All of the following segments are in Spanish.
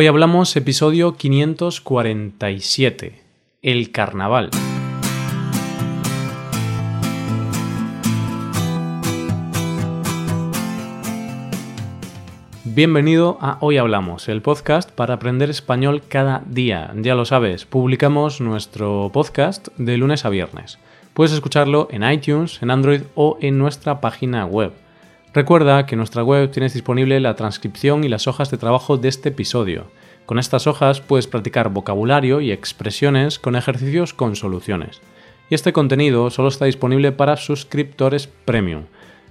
Hoy hablamos episodio 547, el carnaval. Bienvenido a Hoy Hablamos, el podcast para aprender español cada día. Ya lo sabes, publicamos nuestro podcast de lunes a viernes. Puedes escucharlo en iTunes, en Android o en nuestra página web. Recuerda que en nuestra web tienes disponible la transcripción y las hojas de trabajo de este episodio. Con estas hojas puedes practicar vocabulario y expresiones con ejercicios con soluciones. Y este contenido solo está disponible para suscriptores premium.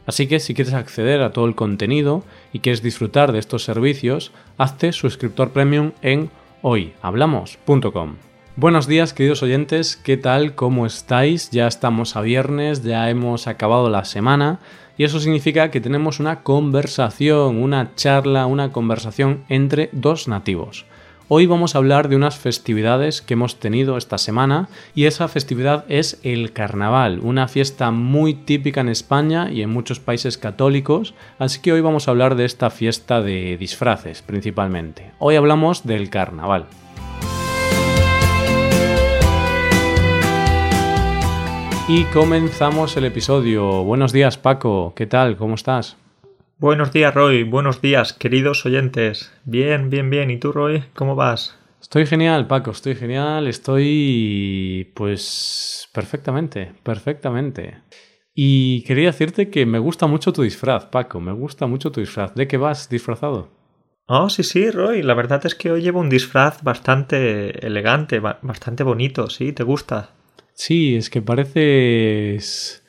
Así que si quieres acceder a todo el contenido y quieres disfrutar de estos servicios, hazte suscriptor premium en hoyhablamos.com. Buenos días queridos oyentes, ¿qué tal? ¿Cómo estáis? Ya estamos a viernes, ya hemos acabado la semana y eso significa que tenemos una conversación, una charla, una conversación entre dos nativos. Hoy vamos a hablar de unas festividades que hemos tenido esta semana y esa festividad es el carnaval, una fiesta muy típica en España y en muchos países católicos, así que hoy vamos a hablar de esta fiesta de disfraces principalmente. Hoy hablamos del carnaval. Y comenzamos el episodio. Buenos días Paco, ¿qué tal? ¿Cómo estás? Buenos días Roy, buenos días queridos oyentes. Bien, bien, bien. ¿Y tú Roy? ¿Cómo vas? Estoy genial Paco, estoy genial, estoy pues perfectamente, perfectamente. Y quería decirte que me gusta mucho tu disfraz, Paco, me gusta mucho tu disfraz. ¿De qué vas disfrazado? Oh, sí, sí, Roy. La verdad es que hoy llevo un disfraz bastante elegante, bastante bonito, ¿sí? ¿Te gusta? Sí, es que pareces...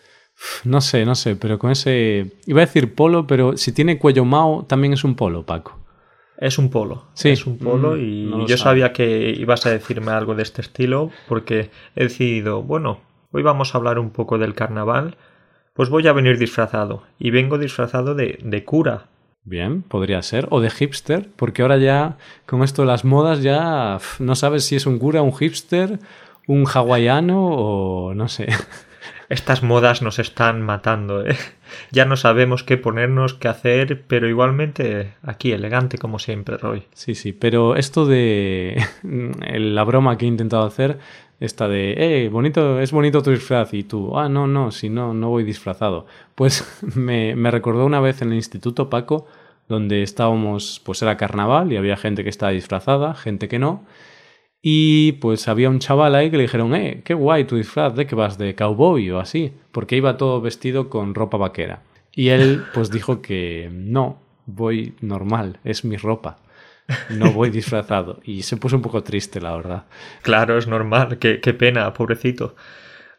No sé, no sé, pero con ese... Iba a decir polo, pero si tiene cuello mao, también es un polo, Paco. Es un polo. Sí. Es un polo Mm, y no yo sabe. sabía que ibas a decirme algo de este estilo porque he decidido, bueno, hoy vamos a hablar un poco del carnaval, pues voy a venir disfrazado. Y vengo disfrazado de, de cura. Bien, podría ser. O de hipster, porque ahora ya con esto de las modas ya no sabes si es un cura, un hipster, un hawaiano o no sé. Estas modas nos están matando, ¿eh? Ya no sabemos qué ponernos, qué hacer, pero igualmente aquí elegante como siempre, Roy. Sí, sí, pero esto de la broma que he intentado hacer, esta de, eh, bonito, es bonito tu disfraz y tú, ah, no, no, si no, no voy disfrazado. Pues me, me recordó una vez en el instituto, Paco, donde estábamos, pues era carnaval y había gente que estaba disfrazada, gente que no. Y pues había un chaval ahí que le dijeron, eh, qué guay tu disfraz, ¿de qué vas? ¿De cowboy o así? Porque iba todo vestido con ropa vaquera. Y él pues dijo que no, voy normal, es mi ropa. No voy disfrazado. Y se puso un poco triste, la verdad. Claro, es normal, qué, qué pena, pobrecito.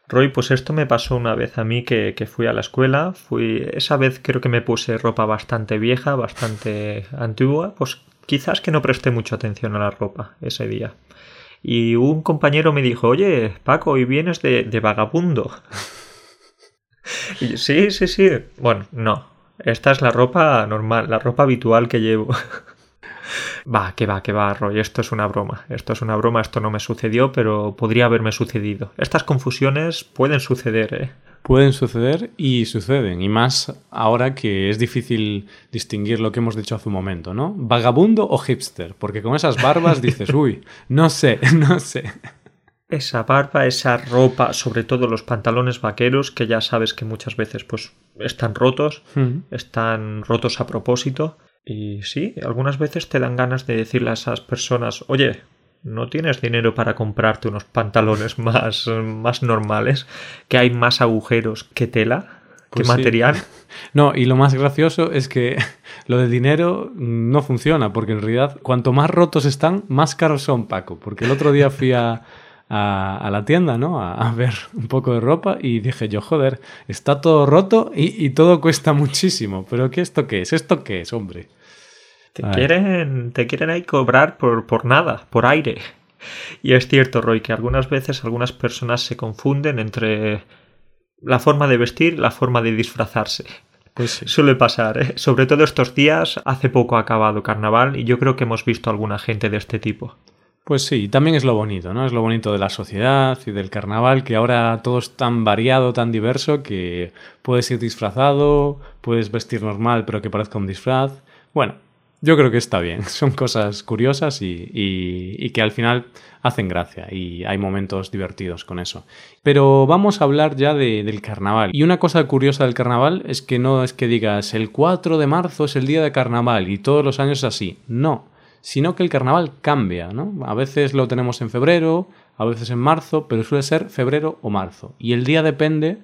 Roy, pues esto me pasó una vez a mí que, que fui a la escuela. Fui. Esa vez creo que me puse ropa bastante vieja, bastante antigua. Pues quizás que no presté mucha atención a la ropa ese día. Y un compañero me dijo, oye, Paco, hoy vienes de, de vagabundo. Sí, sí, sí. Bueno, no. Esta es la ropa normal, la ropa habitual que llevo. Va, que va, que va, Roy. Esto es una broma. Esto es una broma, esto no me sucedió, pero podría haberme sucedido. Estas confusiones pueden suceder, ¿eh? Pueden suceder y suceden. Y más ahora que es difícil distinguir lo que hemos dicho hace un momento, ¿no? Vagabundo o hipster. Porque con esas barbas dices, uy, no sé, no sé. Esa barba, esa ropa, sobre todo los pantalones vaqueros, que ya sabes que muchas veces pues están rotos, están rotos a propósito. Y sí, algunas veces te dan ganas de decirle a esas personas, oye, ¿no tienes dinero para comprarte unos pantalones más, más normales? Que hay más agujeros que tela, que Pues sí. material. No, y lo más gracioso es que lo de dinero no funciona, porque en realidad cuanto más rotos están, más caros son, Paco. Porque el otro día fui a, a, a la tienda, ¿no? A, a ver un poco de ropa y dije yo, joder, está todo roto y, y todo cuesta muchísimo. Pero ¿qué esto qué es? ¿Esto qué es, hombre? Te Ay. quieren, te quieren ahí cobrar por, por nada, por aire. Y es cierto, Roy, que algunas veces algunas personas se confunden entre la forma de vestir y la forma de disfrazarse. Pues sí. Suele pasar, ¿eh? sobre todo estos días. Hace poco ha acabado carnaval y yo creo que hemos visto alguna gente de este tipo. Pues sí, también es lo bonito, ¿no? Es lo bonito de la sociedad y del carnaval, que ahora todo es tan variado, tan diverso, que puedes ir disfrazado, puedes vestir normal, pero que parezca un disfraz. Bueno, yo creo que está bien. Son cosas curiosas y, que al final hacen gracia y hay momentos divertidos con eso. Pero vamos a hablar ya del carnaval. Y una cosa curiosa del carnaval es que no es que digas el 4 de marzo es el día de carnaval y todos los años es así. No, sino que el carnaval cambia, ¿no? A veces lo tenemos en febrero, a veces en marzo, pero suele ser febrero o marzo. Y el día depende,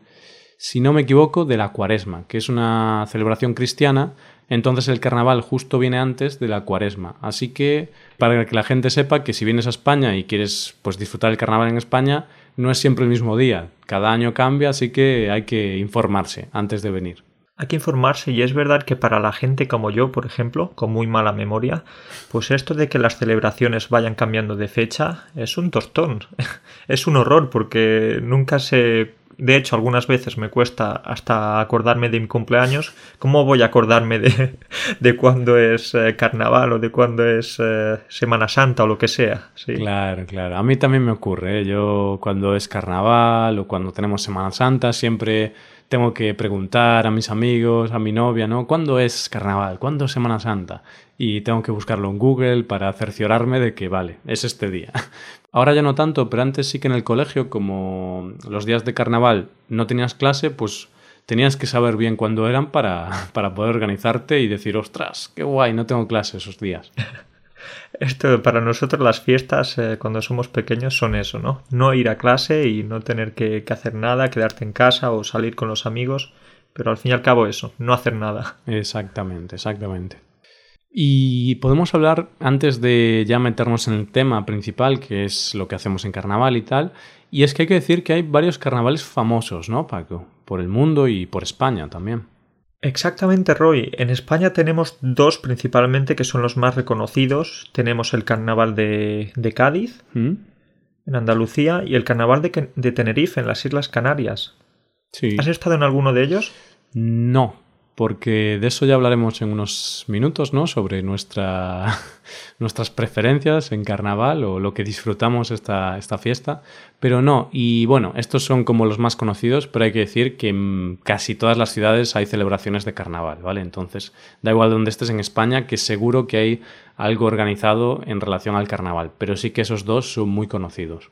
si no me equivoco, de la cuaresma, que es una celebración cristiana entonces el carnaval justo viene antes de la cuaresma. Así que para que la gente sepa que si vienes a España y quieres pues disfrutar el carnaval en España, no es siempre el mismo día. Cada año cambia, así que hay que informarse antes de venir. Hay que informarse y es verdad que para la gente como yo, por ejemplo, con muy mala memoria, pues esto de que las celebraciones vayan cambiando de fecha es un tostón, es un horror porque nunca se de hecho, algunas veces me cuesta hasta acordarme de mi cumpleaños. ¿Cómo voy a acordarme de, de cuándo es eh, carnaval o de cuándo es eh, Semana Santa o lo que sea? Claro, claro. A mí también me ocurre. ¿eh? Yo cuando es carnaval o cuando tenemos Semana Santa siempre tengo que preguntar a mis amigos, a mi novia, ¿no? ¿Cuándo es carnaval? ¿Cuándo es Semana Santa? Y tengo que buscarlo en Google para cerciorarme de que, vale, es este día. Ahora ya no tanto, pero antes sí que en el colegio, como los días de carnaval no tenías clase, pues tenías que saber bien cuándo eran para, para poder organizarte y decir, ostras, qué guay, no tengo clase esos días. Esto para nosotros las fiestas eh, cuando somos pequeños son eso, ¿no? No ir a clase y no tener que, que, hacer nada, quedarte en casa o salir con los amigos, pero al fin y al cabo eso, no hacer nada. Exactamente, exactamente. Y podemos hablar, antes de ya meternos en el tema principal, que es lo que hacemos en carnaval y tal, y es que hay que decir que hay varios carnavales famosos, ¿no, Paco? Por el mundo y por España también. Exactamente, Roy. En España tenemos dos principalmente que son los más reconocidos. Tenemos el carnaval de, de Cádiz, ¿Mm? en Andalucía, y el carnaval de, de, Tenerife, en las Islas Canarias. Sí. ¿Has estado en alguno de ellos? No, porque de eso ya hablaremos en unos minutos, ¿no? Sobre nuestra, nuestras preferencias en carnaval o lo que disfrutamos esta, esta fiesta. Pero no, y bueno, estos son como los más conocidos, pero hay que decir que en casi todas las ciudades hay celebraciones de carnaval, ¿vale? Entonces, da igual donde estés en España, que seguro que hay algo organizado en relación al carnaval, pero sí que esos dos son muy conocidos.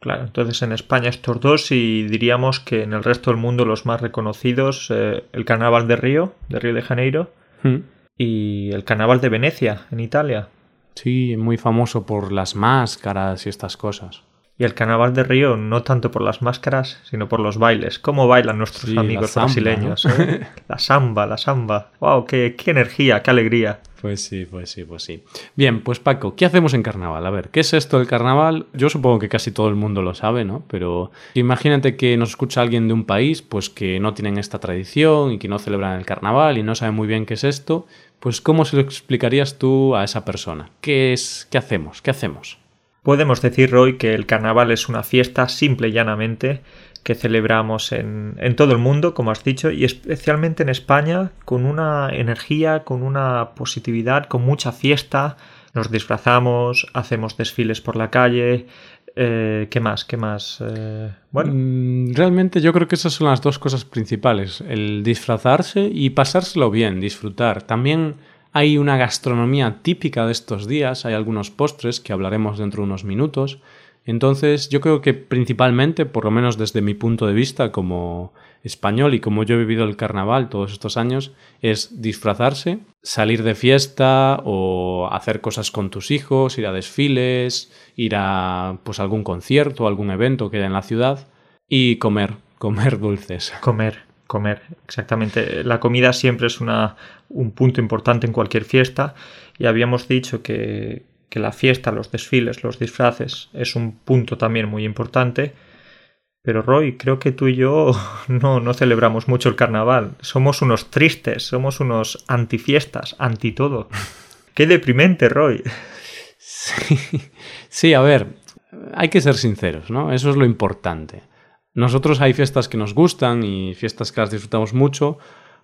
Claro, entonces en España estos dos y diríamos que en el resto del mundo los más reconocidos, eh, el Carnaval de Río, de Río de Janeiro, hmm. y el Carnaval de Venecia, en Italia. Sí, muy famoso por las máscaras y estas cosas. Y el Carnaval de Río no tanto por las máscaras, sino por los bailes. ¿Cómo bailan nuestros amigos brasileños? Eh? la samba, la samba. ¡Wow! Qué, ¡Qué energía, qué alegría! Pues sí, pues sí, pues sí. Bien, pues Paco, ¿qué hacemos en carnaval? A ver, ¿qué es esto del carnaval? Yo supongo que casi todo el mundo lo sabe, ¿no? Pero imagínate que nos escucha alguien de un país, pues que no tienen esta tradición y que no celebran el carnaval y no sabe muy bien qué es esto. Pues ¿cómo se lo explicarías tú a esa persona? ¿Qué es? ¿Qué hacemos? ¿Qué hacemos? Podemos decir, Roy, que el carnaval es una fiesta simple y llanamente que celebramos en, en, todo el mundo, como has dicho, y especialmente en España, con una energía, con una positividad, con mucha fiesta. Nos disfrazamos, hacemos desfiles por la calle. Eh, ¿Qué más? ¿Qué más? Eh, bueno. Mm, realmente yo creo que esas son las dos cosas principales. El disfrazarse y pasárselo bien, disfrutar. También hay una gastronomía típica de estos días, hay algunos postres que hablaremos dentro de unos minutos. Entonces yo creo que principalmente, por lo menos desde mi punto de vista como español y como yo he vivido el carnaval todos estos años, es disfrazarse, salir de fiesta o hacer cosas con tus hijos, ir a desfiles, ir a pues algún concierto, algún evento que haya en la ciudad y comer, comer dulces. Comer comer. Exactamente. La comida siempre es una, un punto importante en cualquier fiesta y habíamos dicho que, que la fiesta, los desfiles, los disfraces es un punto también muy importante. Pero Roy, creo que tú y yo no, no celebramos mucho el carnaval. Somos unos tristes, somos unos antifiestas, anti todo. Qué deprimente, Roy. Sí, sí, a ver, hay que ser sinceros, ¿no? Eso es lo importante. Nosotros hay fiestas que nos gustan y fiestas que las disfrutamos mucho,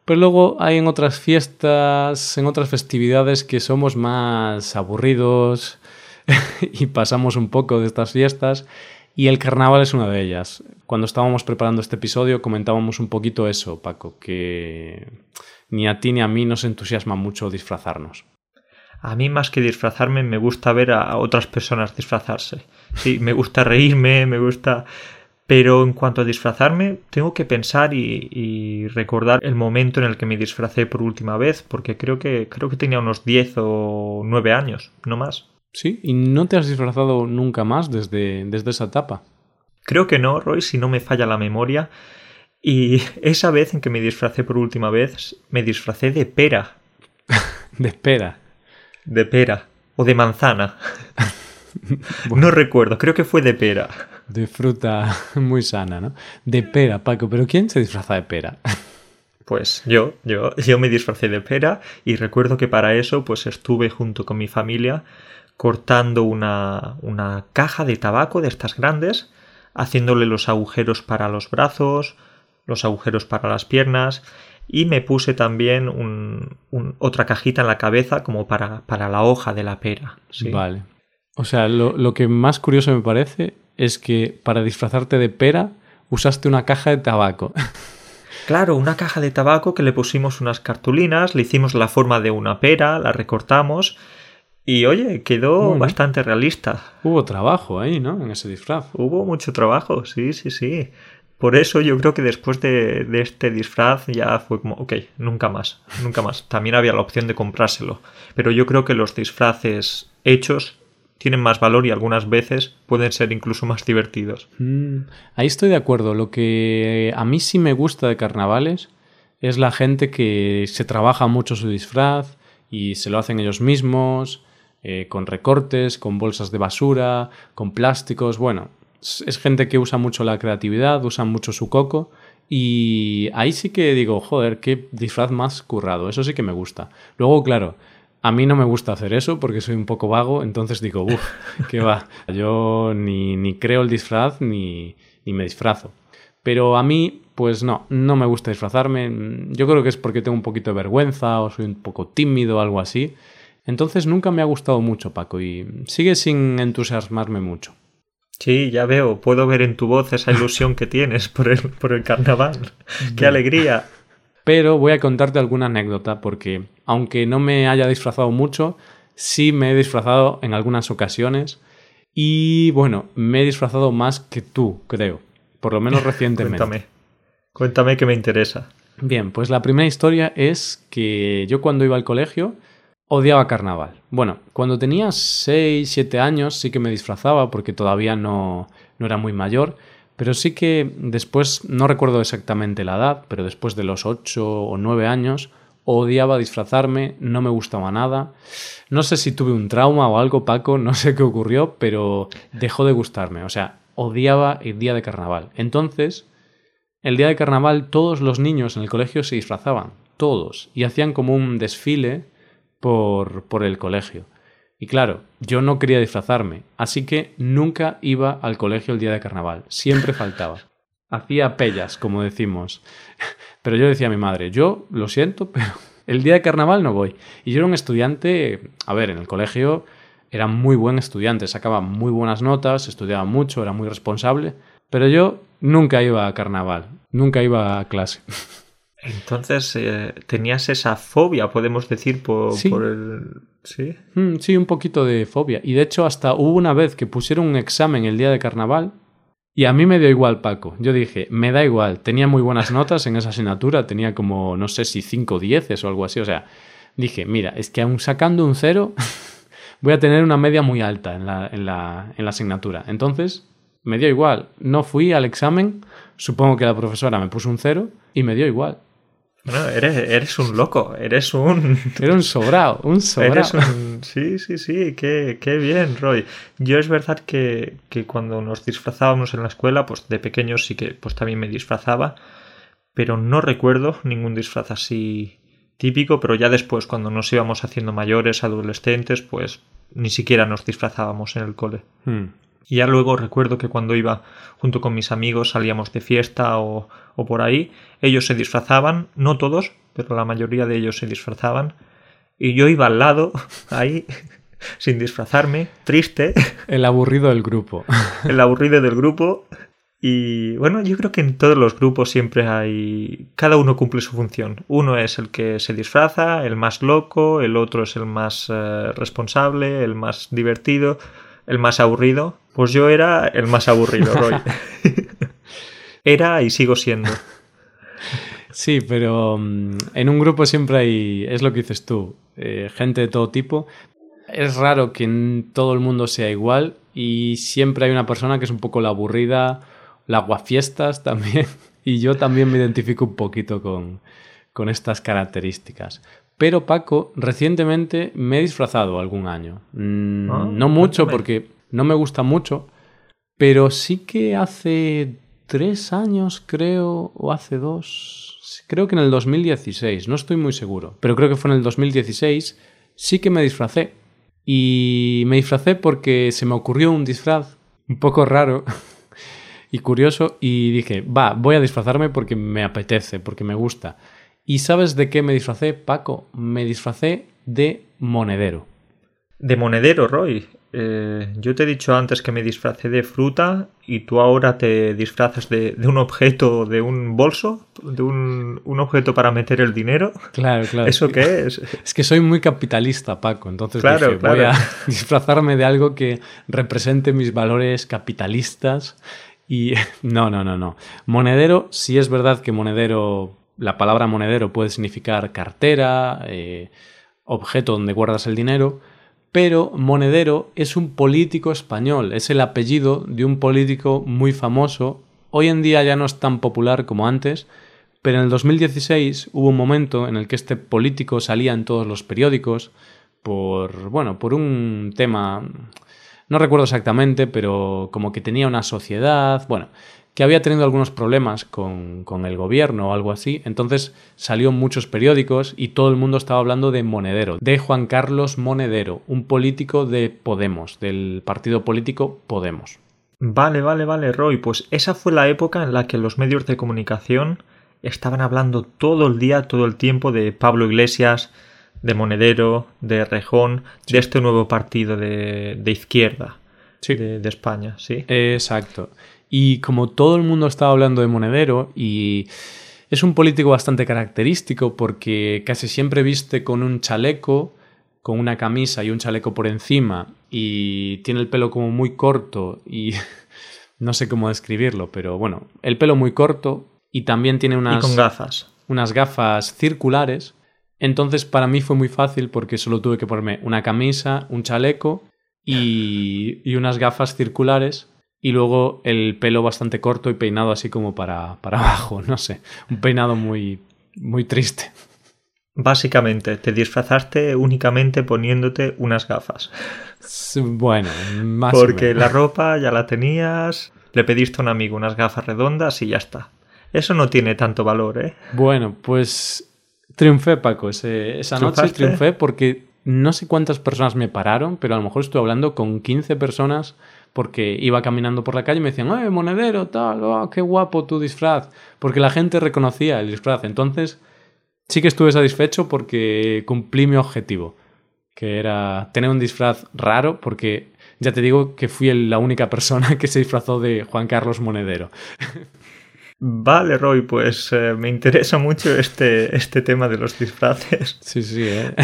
pero luego hay en otras fiestas, en otras festividades que somos más aburridos y pasamos un poco de estas fiestas y el carnaval es una de ellas. Cuando estábamos preparando este episodio comentábamos un poquito eso, Paco, que ni a ti ni a mí nos entusiasma mucho disfrazarnos. A mí más que disfrazarme me gusta ver a otras personas disfrazarse. Sí, me gusta reírme, me gusta... Pero en cuanto a disfrazarme, tengo que pensar y, recordar el momento en el que me disfracé por última vez, porque creo que, creo que tenía unos 10 o 9 años, no más. Sí, ¿y no te has disfrazado nunca más desde, desde esa etapa? Creo que no, Roy, si no me falla la memoria. Y esa vez en que me disfracé por última vez, me disfracé de pera. de pera. De pera. O de manzana. No recuerdo, creo que fue de pera. De fruta muy sana, ¿no? De pera, Paco, pero ¿quién se disfraza de pera? Pues yo, yo, yo me disfracé de pera y recuerdo que para eso pues estuve junto con mi familia cortando una, una caja de tabaco de estas grandes, haciéndole los agujeros para los brazos, los agujeros para las piernas y me puse también un, otra cajita en la cabeza como para, para la hoja de la pera. Vale. O sea, lo, lo, que más curioso me parece es que para disfrazarte de pera usaste una caja de tabaco. Claro, una caja de tabaco que le pusimos unas cartulinas, le hicimos la forma de una pera, la recortamos y oye, quedó bastante realista. Hubo trabajo ahí, ¿no? En ese disfraz. Hubo mucho trabajo, sí, sí, sí. Por eso yo creo que después de, este disfraz ya fue como, ok, nunca más, nunca más. También había la opción de comprárselo. Pero yo creo que los disfraces hechos tienen más valor y algunas veces pueden ser incluso más divertidos. Mm, ahí estoy de acuerdo. Lo que a mí sí me gusta de carnavales es la gente que se trabaja mucho su disfraz y se lo hacen ellos mismos, eh, con recortes, con bolsas de basura, con plásticos. Bueno, es gente que usa mucho la creatividad, usa mucho su coco. Y ahí sí que digo, joder, qué disfraz más currado. Eso sí que me gusta. Luego, claro, a mí no me gusta hacer eso porque soy un poco vago, entonces digo, uff, qué va. Yo ni, ni creo el disfraz ni, ni me disfrazo. Pero a mí, pues no, no me gusta disfrazarme. Yo creo que es porque tengo un poquito de vergüenza o soy un poco tímido o algo así. Entonces nunca me ha gustado mucho, Paco, y sigue sin entusiasmarme mucho. Sí, ya veo, puedo ver en tu voz esa ilusión que tienes por el, por el carnaval. ¡Qué alegría! Pero voy a contarte alguna anécdota porque, aunque no me haya disfrazado mucho, sí me he disfrazado en algunas ocasiones y, bueno, me he disfrazado más que tú, creo, por lo menos recientemente. Cuéntame, cuéntame que me interesa. Bien, pues la primera historia es que yo cuando iba al colegio odiaba carnaval. Bueno, cuando tenía 6, 7 años sí que me disfrazaba porque todavía no, no era muy mayor, pero sí que después, no recuerdo exactamente la edad, pero después de los 8 o 9 años, odiaba disfrazarme, no me gustaba nada. No sé si tuve un trauma o algo, Paco, no sé qué ocurrió, pero dejó de gustarme. O sea, odiaba el día de carnaval. Entonces, el día de carnaval todos los niños en el colegio se disfrazaban, todos, y hacían como un desfile por, por el colegio. Y claro, yo no quería disfrazarme, así que nunca iba al colegio el día de carnaval, siempre faltaba. Hacía pellas, como decimos. Pero yo decía a mi madre, yo lo siento, pero el día de carnaval no voy. Y yo era un estudiante, a ver, en el colegio era muy buen estudiante, sacaba muy buenas notas, estudiaba mucho, era muy responsable, pero yo nunca iba a carnaval, nunca iba a clase. Entonces, eh, tenías esa fobia, podemos decir, por, el... ¿Sí? Mm, sí, un poquito de fobia. Y de hecho, hasta hubo una vez que pusieron un examen el día de carnaval y a mí me dio igual, Paco. Yo dije, me da igual. Tenía muy buenas notas en esa asignatura, tenía como, no sé si 5 dieces o algo así. O sea, dije, mira, es que aún sacando un cero, voy a tener una media muy alta en la, en la, en la asignatura. Entonces, me dio igual. No fui al examen, supongo que la profesora me puso un cero y me dio igual. Bueno, eres, eres un loco, eres un... Eres un sobrado, un sobrado. Sí, sí, sí, qué, qué, bien, Roy. Yo es verdad que, que, cuando nos disfrazábamos en la escuela, pues de pequeños sí que pues también me disfrazaba, pero no recuerdo ningún disfraz así típico, pero ya después, cuando nos íbamos haciendo mayores, adolescentes, pues ni siquiera nos disfrazábamos en el cole. Hmm. Y ya luego recuerdo que cuando iba junto con mis amigos salíamos de fiesta o, o por ahí, ellos se disfrazaban, no todos, pero la mayoría de ellos se disfrazaban, y yo iba al lado, ahí, sin disfrazarme, triste. El aburrido del grupo. El aburrido del grupo. Y bueno, yo creo que en todos los grupos siempre hay... Cada uno cumple su función. Uno es el que se disfraza, el más loco, el otro es el más eh, responsable, el más divertido, el más aburrido. Pues yo era el más aburrido, Roy. era y sigo siendo. Sí, pero mm, en un grupo siempre hay, es lo que dices tú, eh, gente de todo tipo. Es raro que todo el mundo sea igual y siempre hay una persona que es un poco la aburrida, la guafiestas también, y yo también me identifico un poquito con, con estas características. Pero Paco, recientemente me he disfrazado algún año. Mm, ah, no mucho porque no me gusta mucho, pero sí que hace tres años, creo, o hace dos, creo que en el 2016, no estoy muy seguro, pero creo que fue en el 2016, sí que me disfracé. Y me disfracé porque se me ocurrió un disfraz un poco raro y curioso y dije, va, voy a disfrazarme porque me apetece, porque me gusta. ¿Y sabes de qué me disfracé, Paco? Me disfracé de monedero. De monedero, Roy. Eh, yo te he dicho antes que me disfracé de fruta y tú ahora te disfrazas de, un objeto, de un bolso, de un, objeto para meter el dinero. Claro, claro. ¿Eso qué es? Es que soy muy capitalista, Paco. Entonces dije, voy a disfrazarme de algo que represente mis valores capitalistas. Y no, no, no, no. Monedero, sí es verdad que monedero, la palabra monedero puede significar cartera, eh, objeto donde guardas el dinero pero Monedero es un político español, es el apellido de un político muy famoso. Hoy en día ya no es tan popular como antes, pero en el 2016 hubo un momento en el que este político salía en todos los periódicos por, bueno, por un tema, no recuerdo exactamente, pero como que tenía una sociedad, bueno, que había tenido algunos problemas con, con, el gobierno o algo así. Entonces salió en muchos periódicos y todo el mundo estaba hablando de Monedero, de Juan Carlos Monedero, un político de Podemos, del partido político Podemos. Vale, vale, vale, Roy. Pues esa fue la época en la que los medios de comunicación estaban hablando todo el día, todo el tiempo de Pablo Iglesias, de Monedero, de Rejón, de este nuevo partido de, de izquierda de, de España, ¿sí? Exacto. Y como todo el mundo estaba hablando de Monedero y es un político bastante característico porque casi siempre viste con un chaleco, con una camisa y un chaleco por encima y tiene el pelo como muy corto y no sé cómo describirlo, pero bueno, el pelo muy corto y también tiene unas con gafas. Unas gafas circulares. Entonces para mí fue muy fácil porque solo tuve que ponerme una camisa, un chaleco y, y unas gafas circulares y luego el pelo bastante corto y peinado así como para, para abajo, no sé, un peinado muy, muy triste. Básicamente, te disfrazaste únicamente poniéndote unas gafas. Bueno, más Porque la ropa ya la tenías, le pediste a un amigo unas gafas redondas y ya está. Eso no tiene tanto valor, ¿eh? Bueno, pues triunfé, Paco. esa noche triunfé porque no sé cuántas personas me pararon, pero a lo mejor estuve hablando con 15 personas porque iba caminando por la calle y me decían, ¡eh, monedero, tal! Oh, ¡Qué guapo tu disfraz! Porque la gente reconocía el disfraz. Entonces, sí que estuve satisfecho porque cumplí mi objetivo, que era tener un disfraz raro, porque ya te digo que fui la única persona que se disfrazó de Juan Carlos Monedero. Vale, Roy, pues eh, me interesa mucho este, este tema de los disfraces. Sí, sí, ¿eh?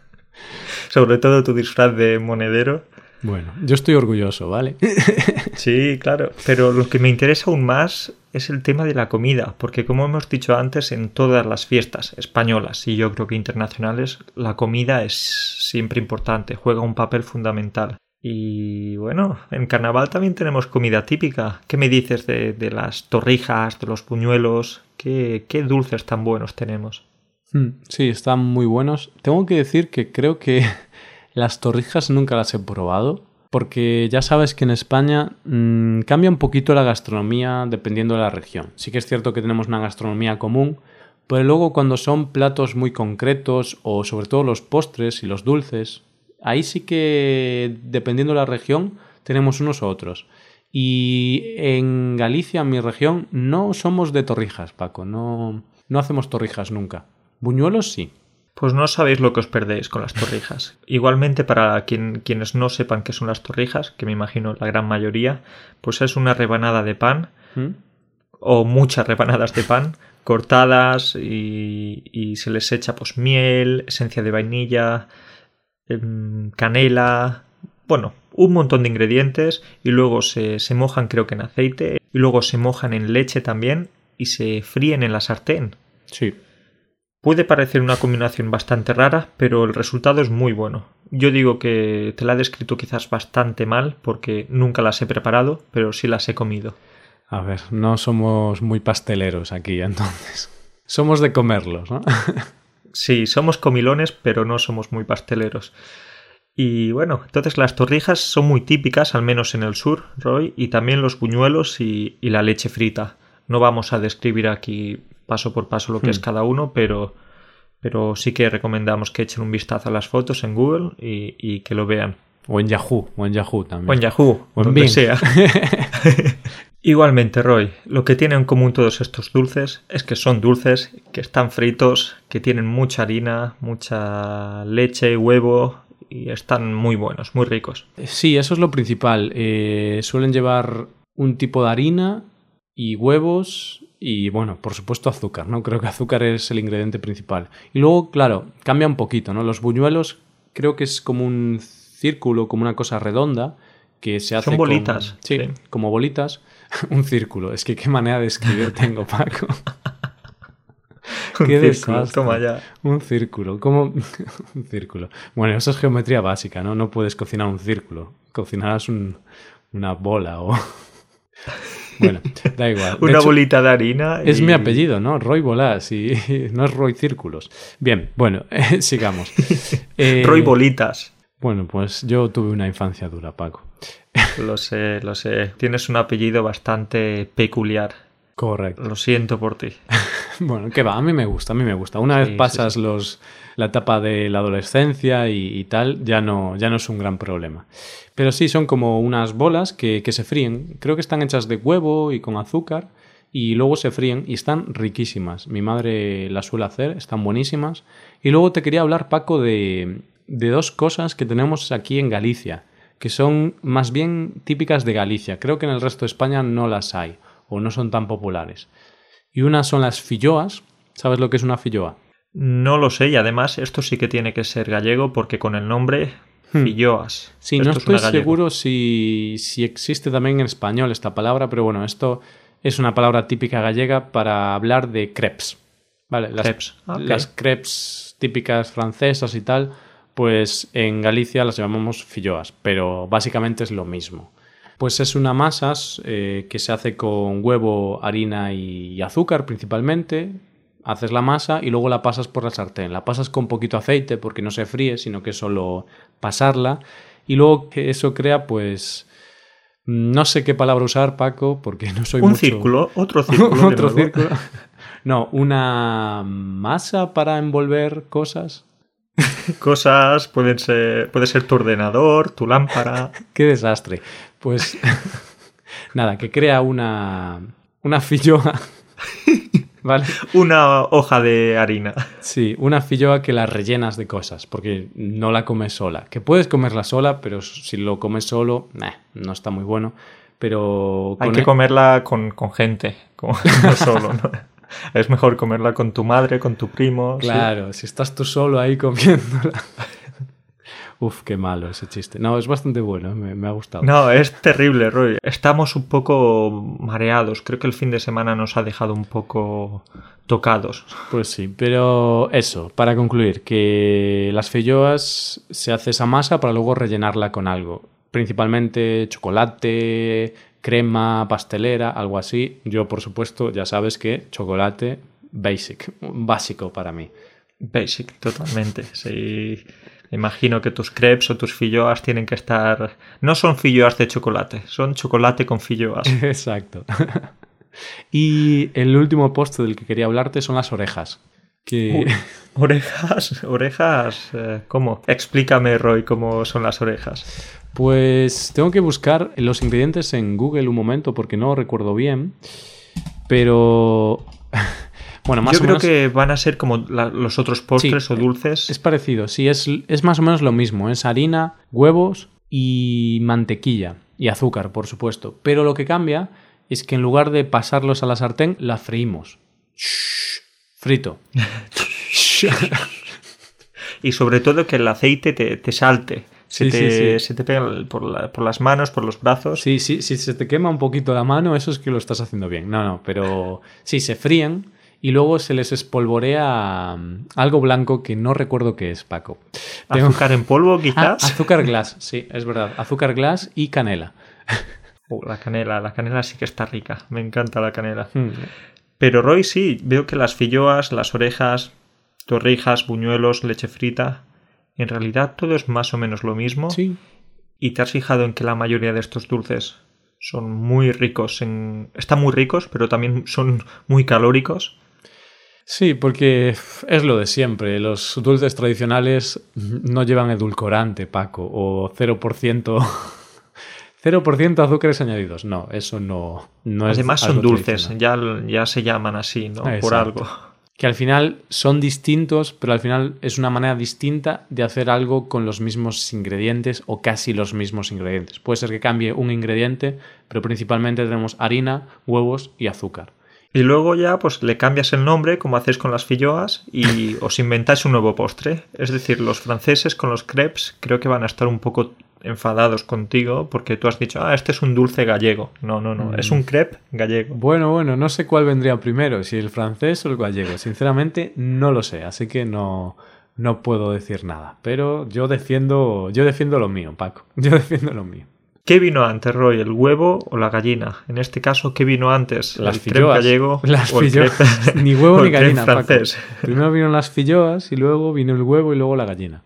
Sobre todo tu disfraz de monedero. Bueno, yo estoy orgulloso, ¿vale? sí, claro. Pero lo que me interesa aún más es el tema de la comida, porque como hemos dicho antes, en todas las fiestas españolas y yo creo que internacionales, la comida es siempre importante, juega un papel fundamental. Y bueno, en carnaval también tenemos comida típica. ¿Qué me dices de, las torrijas, de los puñuelos? ¿Qué, ¿Qué, dulces tan buenos tenemos? Hmm, sí, están muy buenos. Tengo que decir que creo que las torrijas nunca las he probado, porque ya sabes que en España mmm, cambia un poquito la gastronomía dependiendo de la región. Sí que es cierto que tenemos una gastronomía común, pero luego cuando son platos muy concretos o sobre todo los postres y los dulces, ahí sí que dependiendo de la región tenemos unos u otros. Y en Galicia, en mi región, no somos de torrijas, Paco, no, no hacemos torrijas nunca. Buñuelos sí, Pues no sabéis lo que os perdéis con las torrijas. Igualmente, para quien, quienes no sepan qué son las torrijas, que me imagino la gran mayoría, pues es una rebanada de pan ¿Mm? o muchas rebanadas de pan cortadas y, y se les echa pues miel, esencia de vainilla, em, canela, bueno, un montón de ingredientes y luego se, se mojan creo que en aceite y luego se mojan en leche también y se fríen en la sartén. Sí. Puede parecer una combinación bastante rara, pero el resultado es muy bueno. Yo digo que te la he descrito quizás bastante mal porque nunca las he preparado, pero sí las he comido. A ver, no somos muy pasteleros aquí, entonces. Somos de comerlos, ¿no? Sí, somos comilones, pero no somos muy pasteleros. Y bueno, entonces las torrijas son muy típicas, al menos en el sur, Roy, y también los buñuelos y, y la leche frita. No vamos a describir aquí paso por paso lo que Hmm. es cada uno, pero, pero sí que recomendamos que echen un vistazo a las fotos en Google y, y que lo vean. O en Yahoo, o en Yahoo también. O en Yahoo, O en donde Bing. sea. Igualmente, Roy, lo que tienen en común todos estos dulces es que son dulces, que están fritos, que tienen mucha harina, mucha leche, huevo y están muy buenos, muy ricos. Sí, eso es lo principal. Eh, suelen llevar un tipo de harina y huevos y, bueno, por supuesto azúcar, ¿no? Creo que azúcar es el ingrediente principal. Y luego, claro, cambia un poquito, ¿no? Los buñuelos creo que es como un círculo, como una cosa redonda que se hace Son con- bolitas, Sí, sí. como bolitas. un círculo. Es que qué manera de escribir tengo, Paco. Un Qué círculo, toma ya. Un círculo, ¿cómo? un círculo. Bueno, eso es geometría básica, ¿no? No puedes cocinar un círculo. Cocinarás un- una bola o... bueno, da igual. Una hecho, bolita de harina. Es mi apellido, ¿no? Roy Bolas y no es Roy Círculos. Bien, bueno, eh, sigamos. Eh, Roy Bolitas. Bueno, pues yo tuve una infancia dura, Paco. Lo sé, lo sé. Tienes un apellido bastante peculiar. Correcto. Lo siento por ti. Bueno, que va, a mí me gusta, a mí me gusta. Una vez Sí, sí, pasas Los, la etapa de la adolescencia y, y tal, ya no, ya no es un gran problema. Pero sí, son como unas bolas que, que se fríen. Creo que están hechas de huevo y con azúcar. Y luego se fríen y están riquísimas. Mi madre las suele hacer, están buenísimas. Y luego te quería hablar, Paco, de, de dos cosas que tenemos aquí en Galicia, que son más bien típicas de Galicia. Creo que en el resto de España no las hay o no son tan populares. Y una son las filloas. ¿Sabes lo que es una filloa? No lo sé, y además esto sí que tiene que ser gallego porque con el nombre Hmm. Filloas. Sí, Esto no estoy seguro si, si existe también en español esta palabra, pero bueno, esto es una palabra típica gallega para hablar de crepes. ¿Vale? Las, Crepes, ok. las crepes típicas francesas y tal, pues en Galicia las llamamos filloas, pero básicamente es lo mismo. Pues es una masa eh, que se hace con huevo, harina y azúcar principalmente. Haces la masa y luego la pasas por la sartén. La pasas con poquito aceite porque no se fríe, sino que es solo pasarla. Y luego que eso crea, pues. No sé qué palabra usar, Paco, porque no soy Un mucho- círculo, otro círculo. Otro círculo. No, una masa para envolver cosas. Cosas pueden ser, puede ser tu ordenador, tu lámpara. Qué desastre. Pues nada, que crea una una filloa. ¿Vale? Una hoja de harina. Sí, una filloa que la rellenas de cosas, porque no la comes sola. Que puedes comerla sola, pero si lo comes solo, nah, no está muy bueno. Pero Hay que e- comerla con, con gente, con- no solo. ¿no? Es mejor comerla con tu madre, con tu primo. sí. Claro, si estás tú solo ahí comiéndola. Uf, qué malo ese chiste. No, es bastante bueno, me, me ha gustado. No, es terrible, Roy. Estamos un poco mareados. Creo que el fin de semana nos ha dejado un poco tocados. Pues sí, pero eso, para concluir, que las filloas se hace esa masa para luego rellenarla con algo. Principalmente chocolate, crema, pastelera, algo así. Yo, por supuesto, ya sabes que chocolate basic, básico para mí. Basic, totalmente. Sí. Imagino que tus crepes o tus filloas tienen que estar. No son filloas de chocolate, son chocolate con filloas. Exacto. y el último postre del que quería hablarte son las orejas. Que... Uy, orejas, orejas. eh, ¿Cómo? Explícame, Roy, cómo son las orejas. Pues tengo que buscar los ingredientes en Google un momento porque no recuerdo bien. Pero Bueno, más Yo o creo menos que van a ser como la- los otros postres Sí, o dulces. es parecido. Sí, es, es más o menos lo mismo. Es harina, huevos y mantequilla. Y azúcar, por supuesto. Pero lo que cambia es que en lugar de pasarlos a la sartén, la freímos. Shh, frito. Y sobre todo que el aceite te, te salte. Se, Sí, te, sí, sí. se te pega por, la- por las manos, por los brazos. Sí, sí, si se te quema un poquito la mano, eso es que lo estás haciendo bien. No, no, pero sí, se fríen y luego se les espolvorea mm, algo blanco que no recuerdo qué es, Paco. Tengo- Azúcar en polvo, Ah, quizás. azúcar glass, sí, es verdad. Azúcar glass y canela. Uh, la canela, la canela sí que está rica. Me encanta la canela. Mm. Pero Roy sí, veo que las filloas, las orejas, torrijas, buñuelos, leche frita. En realidad todo es más o menos lo mismo. Sí, ¿Y te has fijado en que la mayoría de estos dulces son muy ricos en. están muy ricos, pero también son muy calóricos? Sí, porque es lo de siempre. Los dulces tradicionales no llevan edulcorante, Paco, o 0%, 0% azúcares añadidos. No, eso no, no es. Además son dulces, ya, ya se llaman así, ¿no? Por algo. Que al final son distintos, pero al final es una manera distinta de hacer algo con los mismos ingredientes o casi los mismos ingredientes. Puede ser que cambie un ingrediente, pero principalmente tenemos harina, huevos y azúcar. Y luego ya pues le cambias el nombre, como hacéis con las filloas, y os inventáis un nuevo postre. Es decir, los franceses con los crepes creo que van a estar un poco enfadados contigo porque tú has dicho, ah, este es un dulce gallego. No, no, no, es un crepe gallego. Bueno, bueno, no sé cuál vendría primero, si el francés o el gallego. Sinceramente, no lo sé, así que no, no puedo decir nada. Pero yo defiendo, yo defiendo lo mío, Paco. Yo defiendo lo mío. ¿Qué vino antes, Roy, el huevo o la gallina? En este caso, ¿qué vino antes? Las ¿El crepe filloas. gallego Las o el filloas. Ni huevo ni gallina, Paco. Primero vino las filloas y luego vino el huevo y luego la gallina.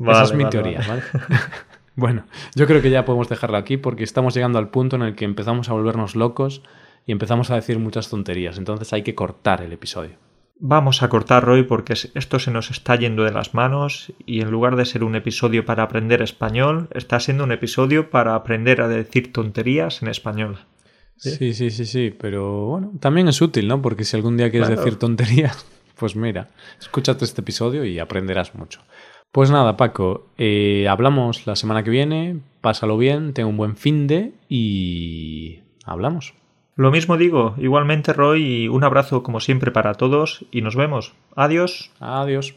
Esa es mi vale, teoría, vale. ¿vale? bueno, yo creo que ya podemos dejarlo aquí porque estamos llegando al punto en el que empezamos a volvernos locos y empezamos a decir muchas tonterías. Entonces hay que cortar el episodio. Vamos a cortar, Roy, porque es- esto se nos está yendo de las manos y en lugar de ser un episodio para aprender español, está siendo un episodio para aprender a decir tonterías en español. Sí, sí, sí, sí, pero bueno, también es útil, ¿no? Porque si algún día quieres Claro. decir tonterías, pues mira, escúchate este episodio y aprenderás mucho. Pues nada, Paco, eh, hablamos la semana que viene, pásalo bien, ten un buen fin de y hablamos. Lo mismo digo, igualmente, Roy, y un abrazo como siempre para todos y nos vemos. Adiós. Adiós.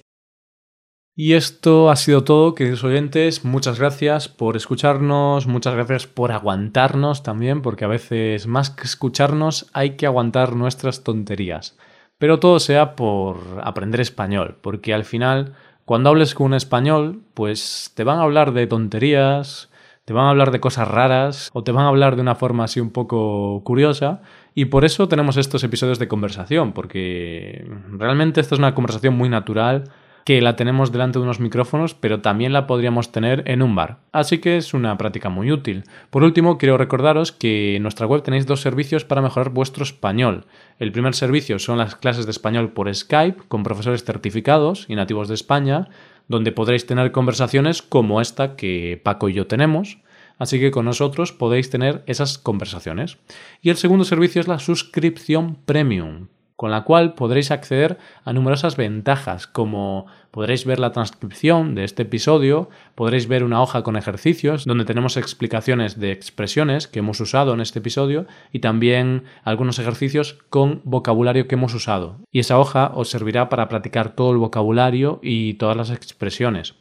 Y esto ha sido todo, queridos oyentes. Muchas gracias por escucharnos, muchas gracias por aguantarnos también, porque a veces más que escucharnos hay que aguantar nuestras tonterías. Pero todo sea por aprender español, porque al final, cuando hables con un español, pues te van a hablar de tonterías, te van a hablar de cosas raras o te van a hablar de una forma así un poco curiosa y por eso tenemos estos episodios de conversación, porque realmente esto es una conversación muy natural que la tenemos delante de unos micrófonos, pero también la podríamos tener en un bar. Así que es una práctica muy útil. Por último, quiero recordaros que en nuestra web tenéis dos servicios para mejorar vuestro español. El primer servicio son las clases de español por Skype con profesores certificados y nativos de España, donde podréis tener conversaciones como esta que Paco y yo tenemos. Así que con nosotros podéis tener esas conversaciones. Y el segundo servicio es la suscripción premium, con la cual podréis acceder a numerosas ventajas, como podréis ver la transcripción de este episodio, podréis ver una hoja con ejercicios donde tenemos explicaciones de expresiones que hemos usado en este episodio y también algunos ejercicios con vocabulario que hemos usado. Y esa hoja os servirá para practicar todo el vocabulario y todas las expresiones.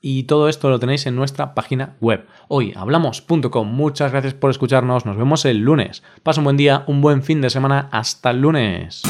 Y todo esto lo tenéis en nuestra página web, hoyhablamos.com. Muchas gracias por escucharnos, nos vemos el lunes. Pasa un buen día, un buen fin de semana, hasta el lunes.